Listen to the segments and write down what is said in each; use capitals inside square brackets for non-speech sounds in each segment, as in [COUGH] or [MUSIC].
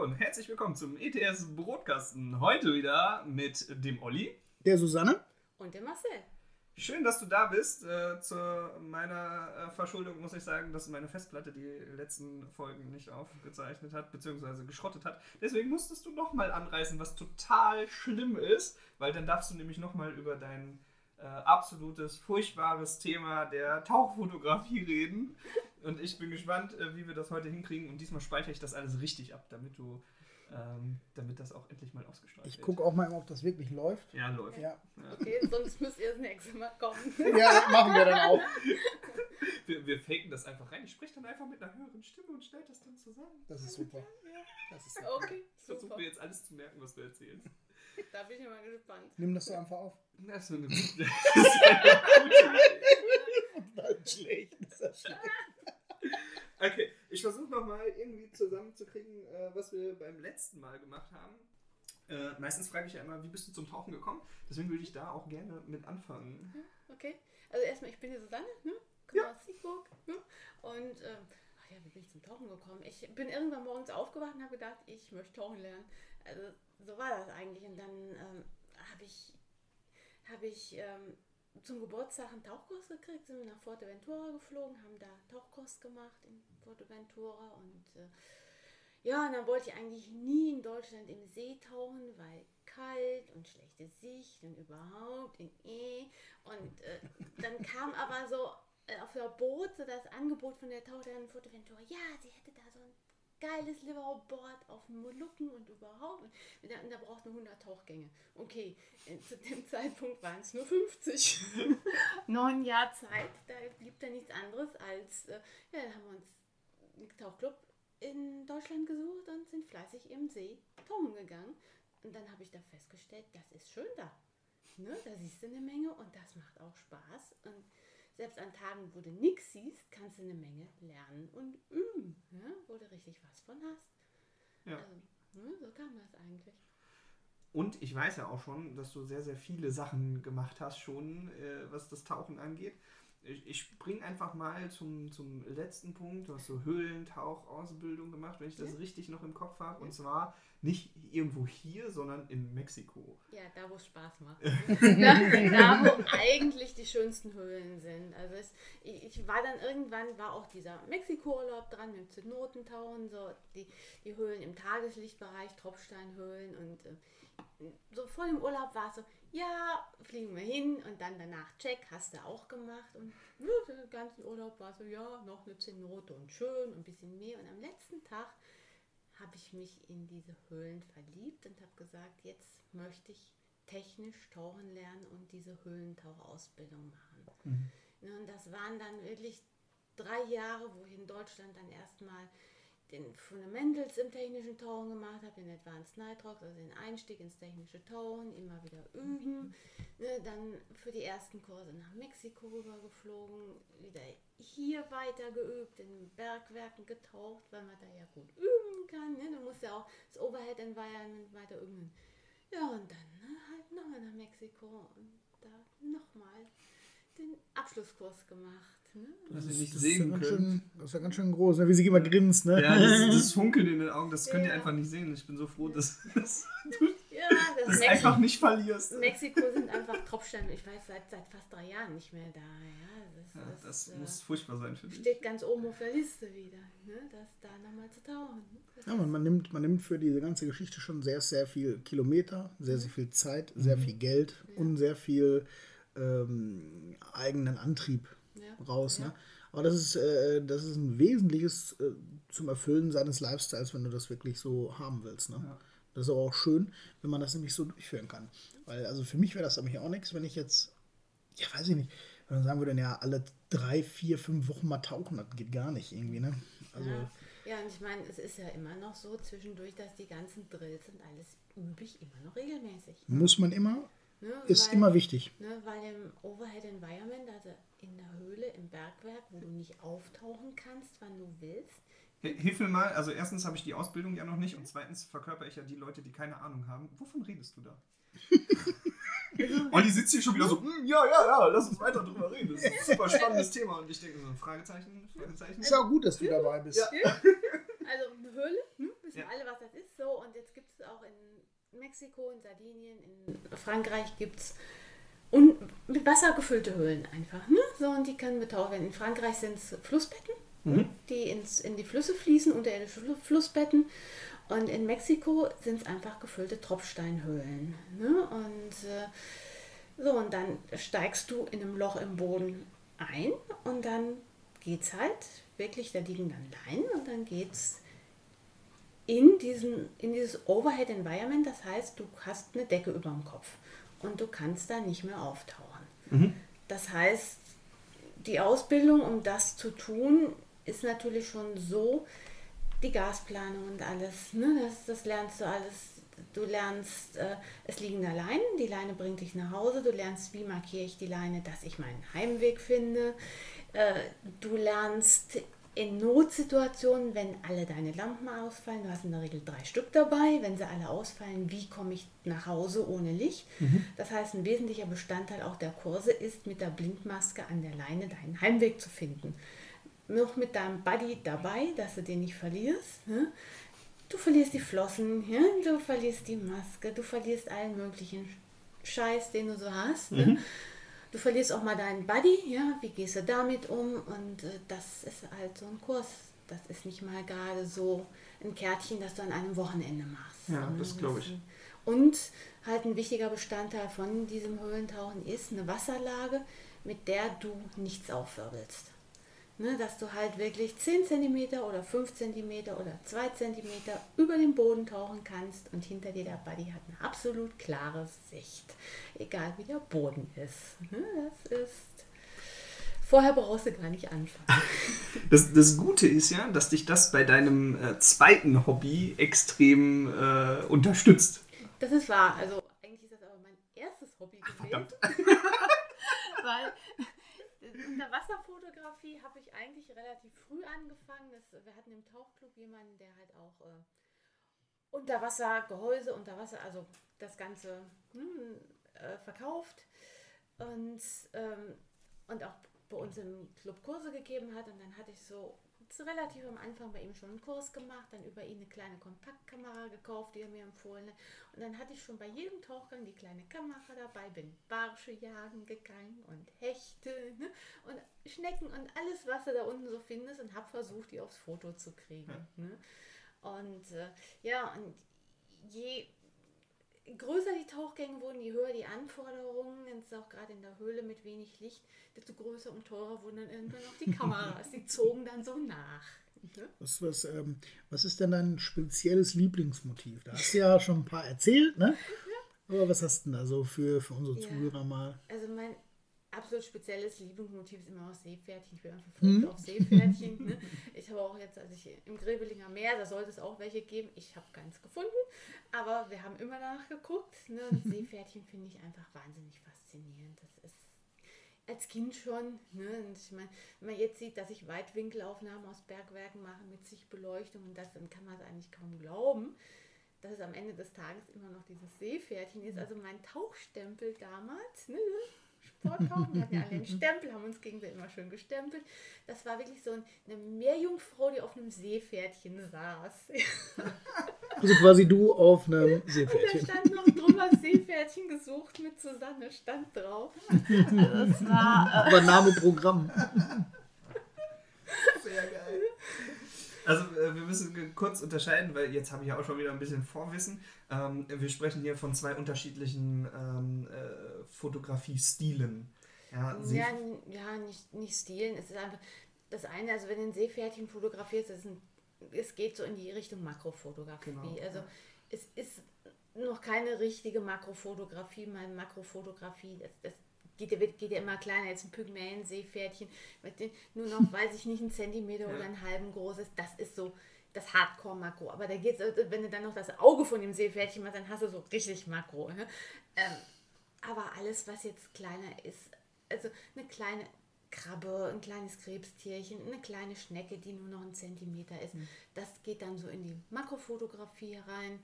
Hallo und herzlich willkommen zum ETS Brotkasten. Heute wieder mit dem Olli. Der Susanne? Und der Marcel. Schön, dass du da bist. Äh, zu meiner äh, Verschuldung muss ich sagen, dass meine Festplatte die letzten Folgen nicht aufgezeichnet hat, beziehungsweise geschrottet hat. Deswegen musstest du nochmal anreißen, was total schlimm ist, weil dann darfst du nämlich nochmal über dein äh, absolutes, furchtbares Thema der Tauchfotografie reden. Und ich bin gespannt, äh, wie wir das heute hinkriegen. Und diesmal speichere ich das alles richtig ab, damit du, ähm, damit das auch endlich mal ausgestrahlt Ich wird. gucke auch mal, ob das wirklich läuft. Ja, läuft. Ja, Okay, sonst müsst ihr das nächste Mal kommen. [LAUGHS] ja das machen wir dann auch. [LAUGHS] Wir, wir faken das einfach rein. Ich spreche dann einfach mit einer höheren Stimme und stelle das dann zusammen. Das ist super. Das ist Okay, Ich versuche super. mir jetzt alles zu merken, was du erzählst. Da bin ich mal gespannt. Nimm das doch einfach auf. So [LAUGHS] das ist eine gute Idee. [LAUGHS] Ist schlecht. Das ist schlecht. Okay, ich versuche nochmal irgendwie zusammenzukriegen, äh, was wir beim letzten Mal gemacht haben. Äh, meistens frage ich ja immer, wie bist du zum Tauchen gekommen? Deswegen würde ich da auch gerne mit anfangen. Okay. Also erstmal, ich bin die Susanne, ne? Komme aus Siegburg. Ne? Und ähm, ach ja, wie bin ich zum Tauchen gekommen? Ich bin irgendwann morgens aufgewacht und habe gedacht, ich möchte tauchen lernen. Also so war das eigentlich. Und dann ähm, habe ich, hab ich ähm, zum Geburtstag einen Tauchkurs gekriegt, sind wir nach Forteventura geflogen, haben da Tauchkurs gemacht in Forteventura und äh, ja, und dann wollte ich eigentlich nie in Deutschland im See tauchen, weil kalt und schlechte Sicht und überhaupt in E. Und äh, dann kam aber so äh, auf der Boot so das Angebot von der Taucherin Forteventura, ja, sie hätte da geiles Liverboard auf den Molukken und überhaupt. Und da, da braucht eine 100 Tauchgänge. Okay, äh, zu dem [LAUGHS] Zeitpunkt waren es nur 50. [LAUGHS] Noch ein Jahr Zeit, da blieb da nichts anderes als, äh, ja, da haben wir uns einen Tauchclub in Deutschland gesucht und sind fleißig im See tauchen gegangen. Und dann habe ich da festgestellt, das ist schön da. Ne? Da siehst du eine Menge und das macht auch Spaß. Selbst an Tagen, wo du nichts siehst, kannst du eine Menge lernen und üben, ne? wo du richtig was von hast. Ja. Also, ne? so kam das eigentlich. Und ich weiß ja auch schon, dass du sehr, sehr viele Sachen gemacht hast, schon äh, was das Tauchen angeht. Ich, ich spring einfach mal zum, zum letzten Punkt. Du hast so Höhlentauchausbildung gemacht, wenn ich das Ja. richtig noch im Kopf habe. Ja. Und zwar nicht irgendwo hier, sondern in Mexiko. Ja, da wo es Spaß macht. [LAUGHS] da, da wo eigentlich die schönsten Höhlen sind. Also es, ich, ich war dann irgendwann, war auch dieser Mexiko-Urlaub dran mit Zenotentauchen, so die, die Höhlen im Tageslichtbereich, Tropfsteinhöhlen und äh, so vor dem Urlaub war es so, ja, fliegen wir hin und dann danach check, hast du auch gemacht und ja, den ganzen Urlaub war so, ja, noch eine Zenote und schön und ein bisschen mehr und am letzten Tag habe ich mich in diese Höhlen verliebt und habe gesagt, jetzt möchte ich technisch tauchen lernen und diese Höhlentauchausbildung machen. Ja, Und das waren dann wirklich drei Jahre, wo ich in Deutschland dann erstmal den Fundamentals im technischen Tauchen gemacht habe, den Advanced Nitrox, also den Einstieg ins technische Tauchen, immer wieder üben. Ne, dann für die ersten Kurse nach Mexiko rübergeflogen, wieder hier weiter geübt, in Bergwerken getaucht, weil man da ja gut üben kann. Ne? Du musst ja auch das Overhead Environment weiter üben. Ja, und dann ne, halt nochmal nach Mexiko und da nochmal den Abschlusskurs gemacht. Ne? Ihr nicht Das ist ja sehen ganz könnt. schön, das ist ja ganz schön groß, ne? wie sie immer grinst. Ne? Ja, das, das [LAUGHS] Funkeln in den Augen, das könnt ihr Ja. einfach nicht sehen. Ich bin so froh, dass, [LAUGHS] [LAUGHS] dass du Ja, das, das Mexiko, einfach nicht verlierst. Mexiko sind einfach Tropfsteine. Ich weiß seit, seit fast drei Jahren nicht mehr da. Ja, das, Ja, das, das äh, muss furchtbar sein für dich. steht ganz oben auf der Liste wieder, ne? das da nochmal zu tauchen. Ja, man, man, nimmt, man nimmt für diese ganze Geschichte schon sehr, sehr viel Kilometer, sehr, sehr viel Zeit, sehr viel Geld und sehr viel ähm, eigenen Antrieb Ja. raus. Ja. Ne? Aber das ist, äh, das ist ein wesentliches äh, zum Erfüllen seines Lifestyles, wenn du das wirklich so haben willst. Ne? Ja. Das ist aber auch schön, wenn man das nämlich so durchführen kann. Weil, also für mich wäre das nämlich auch nichts, wenn ich jetzt, ja, weiß ich nicht, wenn man sagen würde, ja, alle drei, vier, fünf Wochen mal tauchen, das geht gar nicht irgendwie, ne? Also, ja. ja, und ich meine, es ist ja immer noch so zwischendurch, dass die ganzen Drills und alles übe ich immer noch regelmäßig. Muss man immer, Ne, ist weil- immer wichtig. Ne, weil im Overhead Environment, also in der Höhle, im Bergwerk, wo du nicht auftauchen kannst, wann du willst, H- Hilf mir mal, also erstens habe ich die Ausbildung ja noch nicht und zweitens verkörper ich ja die Leute, die keine Ahnung haben. Wovon redest du da? [LAUGHS] Olli sitzt hier schon wieder so, "Hm, ja, ja, ja, lass uns weiter drüber reden. Das ist ein super spannendes Thema. Und ich denke so, Fragezeichen, Fragezeichen. Ist ja auch gut, dass du dabei bist. [LAUGHS] Also eine Höhle, hm? wissen Ja. alle, was das ist. So, und jetzt gibt es auch in Mexiko, in Sardinien, in Frankreich gibt es und mit Wasser gefüllte Höhlen einfach. Ne? So, und die können betaucht werden. In Frankreich sind es Flussbetten, die ins, in die Flüsse fließen, unterirdische Flu- Flussbetten. Und in Mexiko sind es einfach gefüllte Tropfsteinhöhlen. Ne? Und äh, so, und dann steigst du in einem Loch im Boden ein und dann geht's halt wirklich, da liegen dann Leinen und dann geht's in, diesen, in dieses Overhead Environment. Das heißt, du hast eine Decke über dem Kopf und du kannst da nicht mehr auftauchen. Das heißt, die Ausbildung, um das zu tun, ist natürlich schon so, die Gasplanung und alles, ne, das, das lernst du alles. Du lernst, äh, es liegen da Leinen, die Leine bringt dich nach Hause, du lernst, wie markiere ich die Leine, dass ich meinen Heimweg finde. Äh, du lernst in Notsituationen, wenn alle deine Lampen ausfallen, du hast in der Regel drei Stück dabei, wenn sie alle ausfallen, wie komme ich nach Hause ohne Licht? Das heißt, ein wesentlicher Bestandteil auch der Kurse ist, mit der Blindmaske an der Leine deinen Heimweg zu finden. Noch mit deinem Buddy dabei, dass du den nicht verlierst. Ne? Du verlierst die Flossen, ja? du verlierst die Maske, du verlierst allen möglichen Scheiß, den du so hast. Ne? Du verlierst auch mal deinen Buddy, ja, wie gehst du damit um? Und äh, das ist halt so ein Kurs. Das ist nicht mal gerade so ein Kärtchen, das du an einem Wochenende machst. Ja, Ne? das glaub ich. Und halt ein wichtiger Bestandteil von diesem Höhlentauchen ist eine Wasserlage, mit der du nichts aufwirbelst. Ne, dass du halt wirklich 10 cm oder 5 cm oder 2 cm über den Boden tauchen kannst und hinter dir der Buddy hat eine absolut klare Sicht. Egal wie der Boden ist. Ne, das ist. Vorher brauchst du gar nicht anfangen. [LAUGHS] Das, das Gute ist ja, dass dich das bei deinem äh, zweiten Hobby extrem äh, unterstützt. Das ist wahr. Also eigentlich ist das aber mein erstes Hobby gewesen. Verdammt. [LAUGHS] Weil in der Wasserfotografie habe ich eigentlich relativ früh angefangen. Das, wir hatten im Tauchclub jemanden, der halt auch äh, Unterwassergehäuse, Unterwasser, also das Ganze hm, äh, verkauft und, ähm, und auch bei uns im Club Kurse gegeben hat. Und dann hatte ich so relativ am Anfang bei ihm schon einen Kurs gemacht, dann über ihn eine kleine Kompaktkamera gekauft, die er mir empfohlen hat. Und dann hatte ich schon bei jedem Tauchgang die kleine Kamera dabei, bin Barsche jagen gegangen und Hechte ne? und Schnecken und alles, was du da unten so findest und habe versucht, die aufs Foto zu kriegen. Ne? Und äh, ja, und je größer die Tauchgänge wurden, je höher die Anforderungen, jetzt auch gerade in der Höhle mit wenig Licht, desto größer und teurer wurden dann irgendwann auch die [LAUGHS] Kameras. Die zogen dann so nach. Ne? Was, was, ähm, was ist denn dein spezielles Lieblingsmotiv? Da hast du ja schon ein paar erzählt, ne? [LAUGHS] Aber was hast du denn da so für, für unsere Ja. Zuhörer mal? Also mein absolut spezielles Lieblingsmotiv ist immer auch Seepferdchen. Ich bin einfach verrückt auf Seepferdchen. Ne? Ich habe auch jetzt, also ich im Grebelinger Meer, da sollte es auch welche geben. Ich habe keins gefunden, aber wir haben immer danach geguckt. Ne? [LAUGHS] Seepferdchen finde ich einfach wahnsinnig faszinierend. Das ist als Kind schon. Ne? Und ich meine, wenn man jetzt sieht, dass ich Weitwinkelaufnahmen aus Bergwerken mache mit Sichtbeleuchtung und das, dann kann man es eigentlich kaum glauben, dass es am Ende des Tages immer noch dieses Seepferdchen ist. Also mein Tauchstempel damals, ne? Sporttauchen, wir hatten ja alle einen Stempel, haben uns gegenseitig immer schön gestempelt. Das war wirklich so eine Meerjungfrau, die auf einem Seepferdchen saß. Also quasi du auf einem Und da Seepferdchen. stand noch drüber Seepferdchen gesucht mit Susanne, stand drauf. Also es war, Aber Name Programm. Sehr geil. Also äh, wir müssen kurz unterscheiden, weil jetzt habe ich ja auch schon wieder ein bisschen Vorwissen. Ähm, wir sprechen hier von zwei unterschiedlichen ähm, äh, Fotografiestilen. Ja, ja, ja nicht, nicht stilen. Es ist einfach das eine, also wenn du ein Seepferdchen fotografierst, ist ein, es geht so in die Richtung Makrofotografie. Genau, Also es ist noch keine richtige Makrofotografie. Meine Makrofotografie, das, das geht, wird, geht ja immer kleiner. Jetzt ein Pygmäen, Seepferdchen, mit den, nur noch, [LAUGHS] weiß ich nicht, einen Zentimeter ja. oder einen halben großes. Das ist so das Hardcore-Makro. Aber da geht's, wenn du dann noch das Auge von dem Seepferdchen machst, dann hast du so richtig Makro. Ne? Ähm, aber alles, was jetzt kleiner ist, also eine kleine Krabbe, ein kleines Krebstierchen, eine kleine Schnecke, die nur noch ein Zentimeter ist, mhm. das geht dann so in die Makrofotografie rein.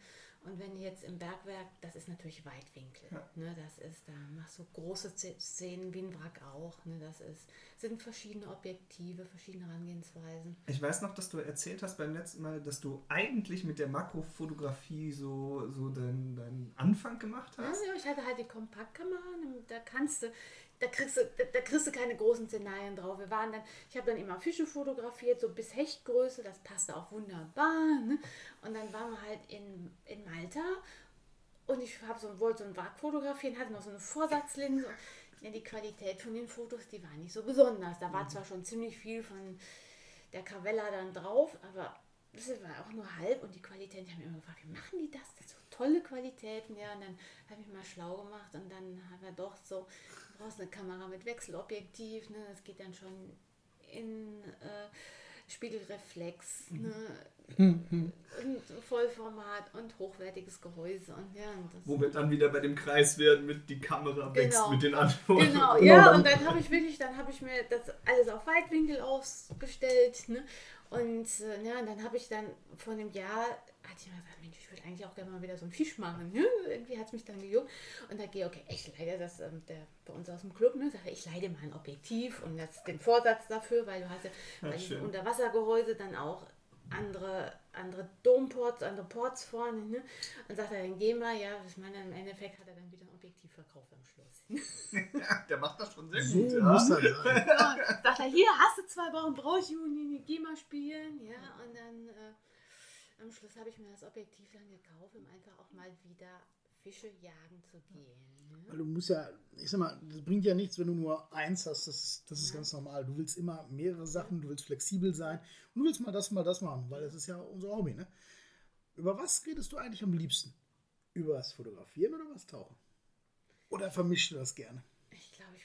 Und wenn jetzt im Bergwerk, das ist natürlich Weitwinkel. Ja. Ne, das ist, da machst du große Szenen wie ein Wrack auch. Ne, das ist, sind verschiedene Objektive, verschiedene Herangehensweisen. Ich weiß noch, dass du erzählt hast beim letzten Mal, dass du eigentlich mit der Makrofotografie so, so deinen, deinen Anfang gemacht hast. Ja, ich hatte halt die Kompaktkamera. Da kannst du, da kriegst, du, da, da, kriegst du keine großen Szenarien drauf. Wir waren dann, ich habe dann immer Fische fotografiert, so bis Hechtgröße, das passte auch wunderbar. Ne? Und dann waren wir halt in, in Malta und ich so, wollte so ein Wrack fotografieren, hatte noch so eine Vorsatzlinse. Ja, die Qualität von den Fotos, die war nicht so besonders. Da war mhm. zwar schon ziemlich viel von der Cavella dann drauf, aber das war auch nur halb und die Qualität, ich habe mir immer gefragt, wie machen die das? Das sind so tolle Qualitäten, ja, und dann habe ich mal schlau gemacht und dann haben wir doch so brauchst eine Kamera mit Wechselobjektiv, ne? das geht dann schon in äh, Spiegelreflex, mhm. ne? [LAUGHS] Und Vollformat und hochwertiges Gehäuse. Und ja, und Wo wir dann wieder bei dem Kreis werden mit die Kamera wächst genau. mit den Antworten. Genau, genau ja, und dann habe ich wirklich, dann habe ich mir das alles auf Weitwinkel ausgestellt. Ne? Und äh, ja, und dann habe ich dann vor einem Jahr hatte ich mir gesagt, Mensch, ich würde eigentlich auch gerne mal wieder so einen Fisch machen. Ne? Irgendwie hat es mich dann gejuckt. Und da gehe okay, ich leide das, ähm, der bei uns aus dem Club, ne, sage ich leide mal ein Objektiv und das den Vorsatz dafür, weil du hast ja, ja bei diesem Unterwassergehäuse dann auch andere, andere Domports, andere Ports vorne. Ne? Und sagt er, dann gehen wir, ja, ich meine, im Endeffekt hat er dann wieder ein Objektiv verkauft am Schluss. ja, [LAUGHS] [LAUGHS] der macht das schon sehr so gut. Ja. Muss [LAUGHS] sein. Ja, sagt er, hier hast du zwei Wochen, brauchst du, geh mal spielen. Ja, und dann. Äh, am Schluss habe ich mir das Objektiv dann gekauft, um einfach auch mal wieder Fische jagen zu gehen. Ne? Weil du musst ja, ich sag mal, das bringt ja nichts, wenn du nur eins hast, das, ist, das ist ja. ganz normal. Du willst immer mehrere Sachen, du willst flexibel sein und du willst mal das, mal das machen, weil das ist ja unser Hobby. Ne? Über was redest du eigentlich am liebsten? Über das Fotografieren oder was Tauchen? Oder vermischst du das gerne?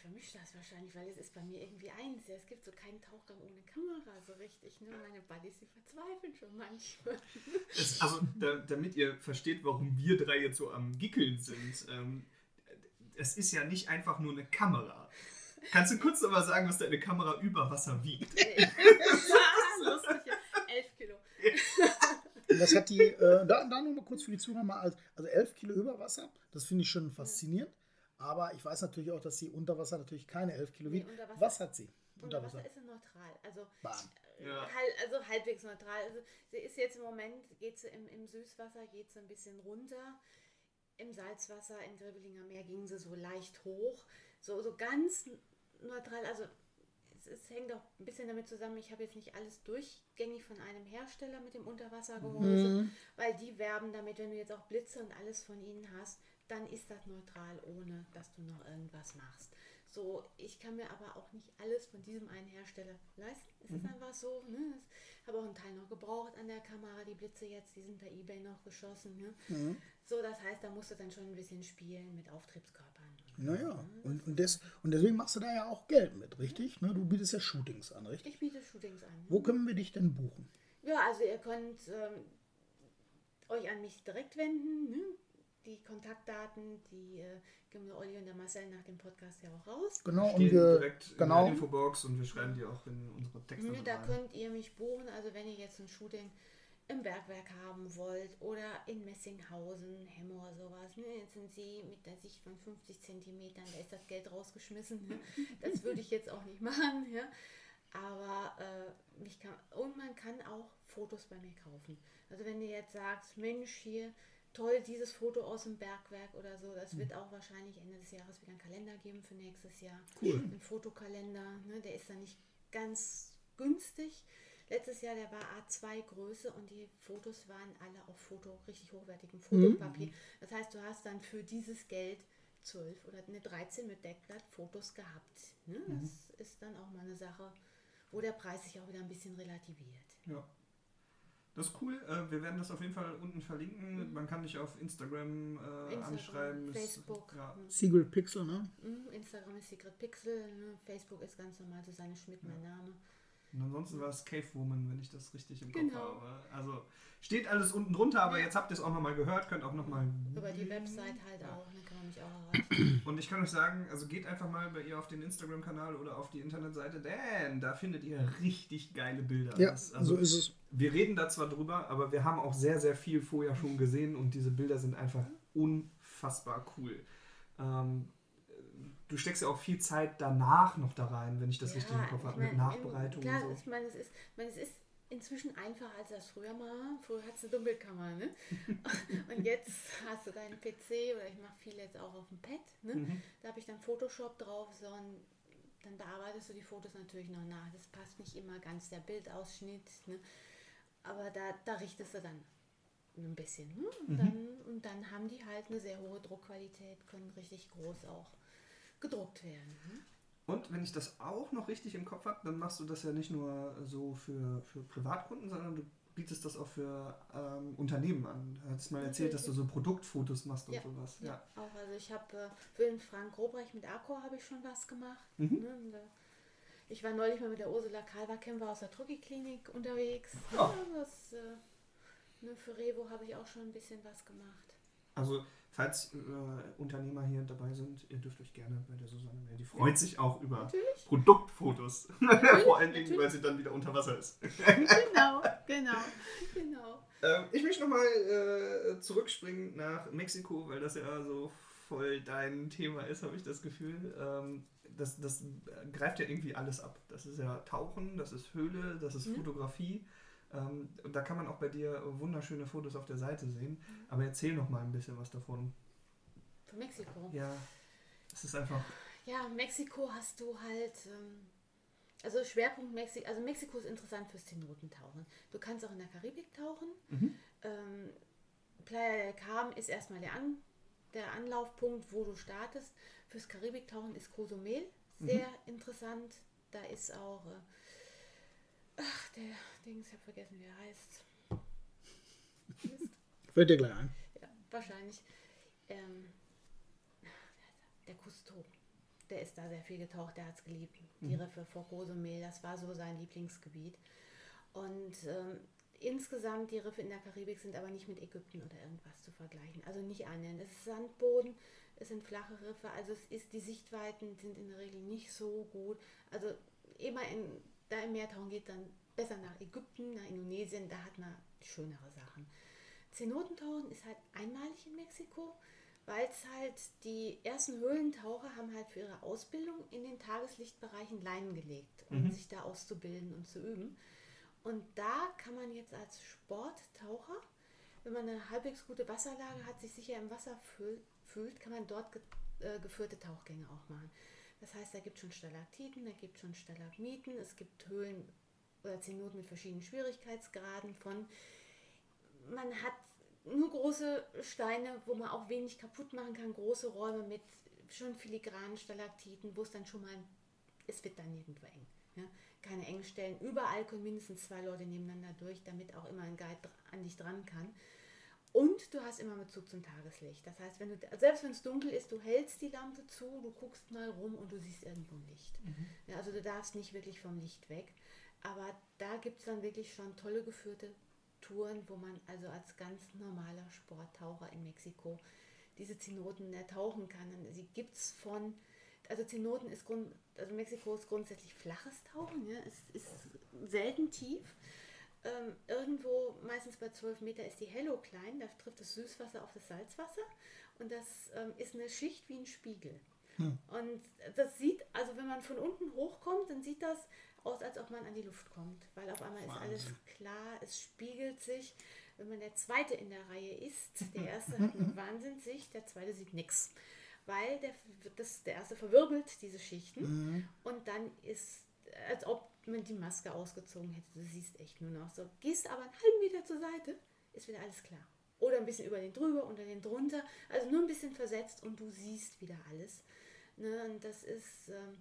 Vermische das wahrscheinlich, weil es ist bei mir irgendwie eins. Es gibt so keinen Tauchgang ohne Kamera so richtig. Nur meine Buddies, die verzweifeln schon manchmal. Es, [LAUGHS] also, da, damit ihr versteht, warum wir drei jetzt so am Gickeln sind. Ähm, es ist ja nicht einfach nur eine Kamera. Kannst du kurz nochmal sagen, was deine Kamera über Wasser wiegt? [LAUGHS] ja, lustig. Elf Kilo. Das hat die, äh, da, da nur mal kurz für die Zuhörer mal, als, also elf Kilo über Wasser, das finde ich schon faszinierend. Aber ich weiß natürlich auch, dass sie unter Wasser natürlich keine 11 Kilo wiegt. Nee, Was hat sie? Unter Wasser ist sie neutral. Also, äh, ja. also halbwegs neutral. Also sie ist jetzt im Moment, geht sie im, im Süßwasser, geht sie ein bisschen runter. Im Salzwasser, im Dribbelinger Meer ging sie so leicht hoch. So, so ganz neutral. Also es, es hängt auch ein bisschen damit zusammen, ich habe jetzt nicht alles durchgängig von einem Hersteller mit dem Unterwassergehäuse, mhm. weil die werben damit, wenn du jetzt auch Blitze und alles von ihnen hast, dann ist das neutral, ohne dass du noch irgendwas machst. So, ich kann mir aber auch nicht alles von diesem einen Hersteller leisten. Es mhm. ist einfach so. Ne? Ich habe auch einen Teil noch gebraucht an der Kamera. Die Blitze jetzt, die sind bei eBay noch geschossen. Ne? Mhm. So, das heißt, da musst du dann schon ein bisschen spielen mit Auftriebskörpern. Naja, ne? und, und, des, und deswegen machst du da ja auch Geld mit, richtig? Ne? Du bietest ja Shootings an, richtig? Ich biete Shootings an. Wo können wir dich denn buchen? Ja, also ihr könnt ähm, euch an mich direkt wenden. Die Kontaktdaten, die äh, geben wir Olli und der Marcel nach dem Podcast ja auch raus. Genau, und wir direkt genau. in der Infobox und wir schreiben die auch in unsere Texte. Mhm, da rein. könnt ihr mich buchen, also wenn ihr jetzt ein Shooting im Bergwerk haben wollt oder in Messinghausen, Hemmer, sowas. Ne? Jetzt sind sie mit der Sicht von 50 Zentimetern, da ist das Geld rausgeschmissen. Ne? Das würde ich jetzt auch nicht machen. Ja? Aber äh, mich kann, und man kann auch Fotos bei mir kaufen. Also wenn ihr jetzt sagt, Mensch, hier toll, dieses Foto aus dem Bergwerk oder so. Das wird auch wahrscheinlich Ende des Jahres wieder einen Kalender geben für nächstes Jahr. Cool. Ein Fotokalender, ne? der ist dann nicht ganz günstig. Letztes Jahr, der war A2 Größe und die Fotos waren alle auf Foto, richtig hochwertigem Fotopapier. Mhm. Das heißt, du hast dann für dieses Geld 12 oder eine 13 mit Deckblatt Fotos gehabt. Ne? Mhm. Das ist dann auch mal eine Sache, wo der Preis sich auch wieder ein bisschen relativiert. Ja. Das ist cool. Äh, wir werden das auf jeden Fall unten verlinken. Mhm. Man kann dich auf Instagram, äh, Instagram, anschreiben. Facebook. Ja. mhm. Secret Pixel, ne? Mhm, Instagram ist Secret Pixel, ne? Facebook ist ganz normal Susanne Schmidt, mein Name. Und ansonsten war es Cave Woman, wenn ich das richtig im Genau. Kopf habe. Also steht alles unten drunter, aber Ja. jetzt habt ihr es auch nochmal gehört, könnt auch nochmal. Über die Website halt Ja. auch, dann kann man mich auch erreichen. [CLEARS THROAT] Und ich kann euch sagen, also geht einfach mal bei ihr auf den Instagram-Kanal oder auf die Internetseite, denn da findet ihr richtig geile Bilder. Ja, also so ist es. wir reden da zwar drüber, aber wir haben auch sehr, sehr viel vorher schon gesehen und diese Bilder sind einfach unfassbar cool. Ähm, du steckst ja auch viel Zeit danach noch da rein, wenn ich das richtig im Kopf habe, mit Nachbereitung Klar, und ich meine, es ist, ich meine, es ist inzwischen einfacher, als das früher war. Früher hattest du eine Dunkelkammer, ne? [LAUGHS] Und jetzt hast du deinen PC oder ich mache viel jetzt auch auf dem Pad, ne? so. Mhm. Da habe ich dann Photoshop drauf, so und dann bearbeitest du die Fotos natürlich noch nach. Das passt nicht immer ganz der Bildausschnitt, ne? aber da, da richtest du dann ein bisschen. Ne? Und, dann, und dann haben die halt eine sehr hohe Druckqualität, können richtig groß auch gedruckt werden. Ne? Und wenn ich das auch noch richtig im Kopf habe, dann machst du das ja nicht nur so für, für Privatkunden, sondern du bietest das auch für ähm, Unternehmen an. Du hast mal erzählt, dass du so Produktfotos machst und Ja, sowas. Ja, auch. Also ich habe äh, für den Frank Robrecht mit Accor habe ich schon was gemacht. Mhm. Ne? Und, äh, ich war neulich mal mit der Ursula Kalverkämper aus der Trucki-Klinik unterwegs. Ja. Ja, das, äh, ne, für Revo habe ich auch schon ein bisschen was gemacht. Also, falls äh, Unternehmer hier dabei sind, ihr dürft euch gerne bei der Susanne melden. Die freut sich auch über Natürlich. Produktfotos. [LAUGHS] Vor allen Dingen, weil sie dann wieder unter Wasser ist. genau, [LAUGHS] genau, genau. Ähm, ich möchte nochmal äh, zurückspringen nach Mexiko, weil das ja so voll dein Thema ist, habe ich das Gefühl. Ähm, das, das greift ja irgendwie alles ab. Das ist ja Tauchen, das ist Höhle, das ist Mhm. Fotografie. Ähm, und da kann man auch bei dir wunderschöne Fotos auf der Seite sehen. Mhm. Aber erzähl noch mal ein bisschen was davon. Für Mexiko. Ja, es ist einfach. Ja, Mexiko hast du halt, ähm, also Schwerpunkt Mexiko, also Mexiko ist interessant fürs Zenotentauchen. Du kannst auch in der Karibik tauchen. Mhm. Ähm, Playa del Carmen ist erstmal der, An, der Anlaufpunkt, wo du startest. Fürs Karibiktauchen ist Cozumel sehr interessant. Da ist auch, äh, ach, der Dings, ich habe vergessen, wie er heißt. [LAUGHS] Fällt dir gleich ein. Ja, wahrscheinlich. Ähm, der Cousteau. Der ist da sehr viel getaucht, der hat es geliebt. Die Riffe vor Cozumel, das war so sein Lieblingsgebiet. Und ähm, insgesamt, die Riffe in der Karibik sind aber nicht mit Ägypten oder irgendwas zu vergleichen. Also nicht annähernd. Es ist Sandboden, es sind flache Riffe, also es ist, die Sichtweiten sind in der Regel nicht so gut. Also immer in, da im Meer tauchen geht dann besser nach Ägypten, nach Indonesien, da hat man schönere Sachen. Zenotentauchen ist halt einmalig in Mexiko, weil es halt die ersten Höhlentaucher haben halt für ihre Ausbildung in den Tageslichtbereichen Leinen gelegt, um Mhm. sich da auszubilden und zu üben. Und da kann man jetzt als Sporttaucher, wenn man eine halbwegs gute Wasserlage hat, sich sicher im Wasser fühl, fühlt, kann man dort ge, äh, geführte Tauchgänge auch machen. Das heißt, da gibt es schon Stalaktiten, da gibt es schon Stalagmiten, es gibt Höhlen oder Zenoten mit verschiedenen Schwierigkeitsgraden von man hat nur große Steine, wo man auch wenig kaputt machen kann, große Räume mit schon filigranen Stalaktiten, wo es dann schon mal, es wird dann nirgendwo eng. Ja? Keine engen Stellen. Überall können mindestens zwei Leute nebeneinander durch, damit auch immer ein Guide an dich dran kann. Und du hast immer Bezug zum Tageslicht. Das heißt, wenn du, selbst wenn es dunkel ist, du hältst die Lampe zu, du guckst mal rum und du siehst irgendwo ein Licht. Ja, also du darfst nicht wirklich vom Licht weg. Aber da gibt es dann wirklich schon tolle geführte Touren, wo man also als ganz normaler Sporttaucher in Mexiko diese Zenoten ertauchen kann. Und sie gibt es von, also Zenoten ist Grund, also Mexiko ist grundsätzlich flaches Tauchen, ja? es ist selten tief. Ähm, irgendwo, meistens bei 12 Meter, ist die Hello klein, da trifft das Süßwasser auf das Salzwasser und das ähm, ist eine Schicht wie ein Spiegel. Und das sieht, also wenn man von unten hochkommt, dann sieht das aus, als ob man an die Luft kommt, weil auf einmal ist alles Wahnsinn. klar, es spiegelt sich. Wenn man der Zweite in der Reihe ist, der [LAUGHS] Erste hat eine Wahnsinnssicht, der Zweite sieht nichts. Weil der, das, der Erste verwirbelt diese Schichten und dann ist, als ob man die Maske ausgezogen hätte. Du siehst echt nur noch so. Gehst aber einen halben Meter zur Seite, ist wieder alles klar. Oder ein bisschen über den drüber, unter den drunter. Also nur ein bisschen versetzt und du siehst wieder alles. Ne? Und das ist, ähm,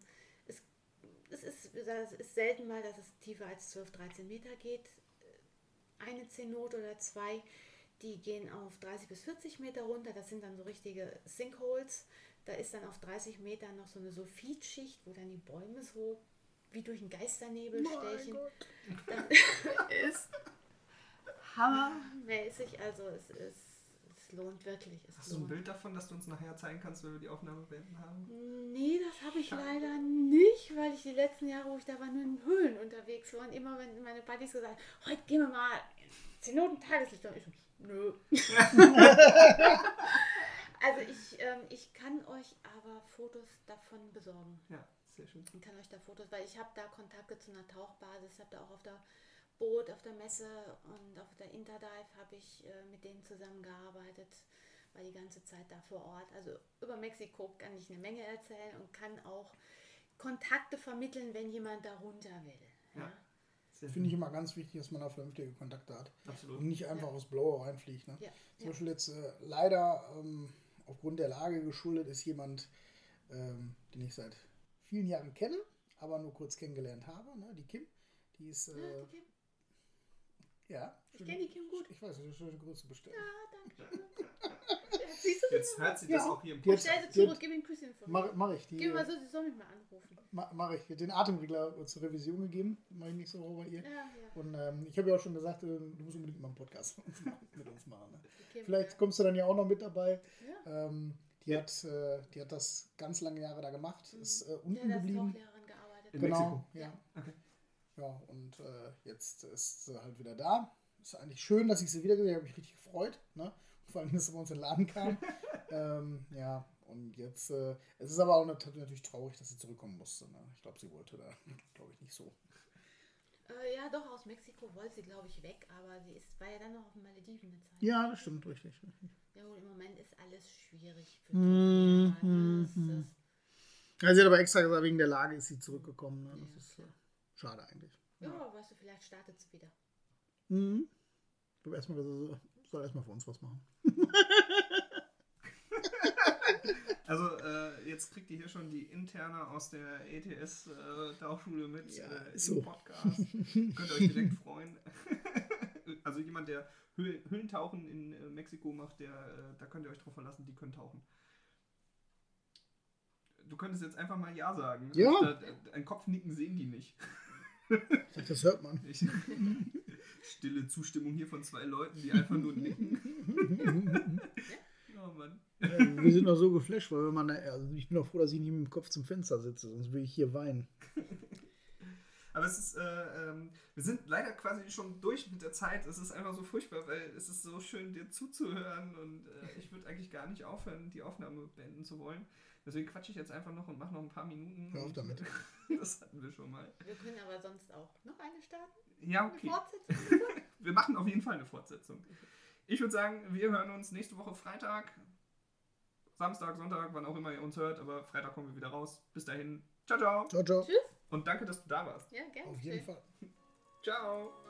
es, es ist, es ist selten mal, dass es tiefer als 12, 13 Meter geht. eine Zenote oder zwei, die gehen auf 30 bis 40 Meter runter. Das sind dann so richtige Sinkholes. Da ist dann auf 30 Metern noch so eine Sulfitschicht, wo dann die Bäume so wie durch einen Geisternebel stechen. Das [LAUGHS] ist hammermäßig. Also es ist, es lohnt wirklich. Es Hast du ein lohnt. Bild davon, dass du uns nachher zeigen kannst, wenn wir die Aufnahme beenden haben? Nee, das habe ich Schade. leider nicht, weil ich die letzten Jahre, wo ich da war, nur in Höhlen unterwegs war. Und immer, wenn meine Buddies gesagt haben, heute gehen wir mal 10 Minuten Tageslicht. Und ich so, nö. [LAUGHS] also ich, ähm, ich kann euch aber Fotos davon besorgen. Ja, sehr schön. Ich kann euch da Fotos, weil ich habe da Kontakte zu einer Tauchbasis, habe da auch auf der Boot, auf der Messe und auf der Interdive habe ich äh, mit denen zusammengearbeitet, war die ganze Zeit da vor Ort. Also über Mexiko kann ich eine Menge erzählen und kann auch Kontakte vermitteln, wenn jemand da runter will. Ja. Ja. Finde ich immer ganz wichtig, dass man da vernünftige Kontakte hat. Absolut. Und nicht einfach Ja. aus Blaue reinfliegt. Ne? Ja, Zum ja. Beispiel jetzt äh, leider ähm, aufgrund der Lage geschuldet ist jemand, ähm, den ich seit vielen Jahren kenne, aber nur kurz kennengelernt habe, ne? die Kim. Die ist, Ja, äh, die Kim. ja. Ich kenne die Kim gut. Ich weiß, eine schöne Grüße bestellen. Ja, danke. [LAUGHS] Ja, siehst du, Jetzt hört sie das Ja. auch hier im Jetzt- stell sie Jetzt- zurück, gib ihm ein Küsschen von Mach, mir. mach ich. Die, Gib mal so, sie soll mich mal anrufen. ma- mach ich. Den Atemregler zur Revision gegeben. Mache ich nächste Woche bei ihr. Ja, ja. Und ähm, ich habe ja auch schon gesagt, äh, du musst unbedingt mal einen Podcast [LAUGHS] mit uns machen. Ne? Kim, Vielleicht ja. kommst du dann ja auch noch mit dabei. Ja. Ähm, die, hat, äh, die hat das ganz lange Jahre da gemacht, ist äh, Ja, unten ist geblieben. Tauchlehrerin gearbeitet. In Genau, Mexiko? ja. Okay. Ja, und äh, jetzt ist sie halt wieder da. Ist eigentlich schön, dass ich sie wieder gesehen habe. Ich mich richtig gefreut. Ne? Vor allem, dass sie bei uns in den Laden kam. [LAUGHS] ähm, ja, und jetzt, äh, es ist aber auch nat- natürlich traurig, dass sie zurückkommen musste. Ne? Ich glaube, sie wollte da, [LAUGHS] glaube ich, nicht so. Äh, ja, doch, aus Mexiko wollte sie, glaube ich, weg, aber sie ist, war ja dann noch auf den Malediven eine Zeit. Ja, das stimmt, richtig. richtig. Ja, gut, im Moment ist alles schwierig für? Das mhm. ist- Ja, sie hat aber extra gesagt, wegen der Lage ist sie zurückgekommen. Ne? Das Ja, ist äh, schade eigentlich. Ja, weißt du, vielleicht startet sie wieder. Mhm. Ich glaube erstmal, sie soll erstmal für uns was machen. [LAUGHS] Also äh, jetzt kriegt ihr hier schon die interne aus der ETS äh, Tauchschule mit Ja, äh, im so. Podcast. [LAUGHS] Könnt ihr euch direkt freuen. [LAUGHS] also jemand, der Höhl Höhlentauchen in äh, Mexiko macht, der, äh, da könnt ihr euch drauf verlassen, die können tauchen. Du könntest jetzt einfach mal Ja sagen. Ja. Da, ein Kopfnicken sehen die nicht. Ich dachte, das hört man. [LAUGHS] Ich, stille Zustimmung hier von zwei Leuten, die einfach nur nicken. Oh Mann. Wir sind noch so geflasht, weil wenn man, da- also ich bin auch froh, dass ich nicht mit dem Kopf zum Fenster sitze, sonst würde ich hier weinen. [LAUGHS] Aber es ist, äh, ähm, wir sind leider quasi schon durch mit der Zeit. Es ist einfach so furchtbar, weil es ist so schön, dir zuzuhören und äh, ich würde eigentlich gar nicht aufhören, die Aufnahme beenden zu wollen. Deswegen quatsche ich jetzt einfach noch und mache noch ein paar Minuten. Hör auf damit. [LAUGHS] das hatten wir schon mal. Wir können aber sonst auch noch eine starten. Ja, Eine okay. Fortsetzung. [LAUGHS] Wir machen auf jeden Fall eine Fortsetzung. Ich würde sagen, wir hören uns nächste Woche Freitag, Samstag, Sonntag, wann auch immer ihr uns hört, aber Freitag kommen wir wieder raus. Bis dahin. Ciao, ciao. Ciao, ciao. Tschüss. Und danke, dass du da warst. Ja, gerne. Auf jeden. Fall. Ciao.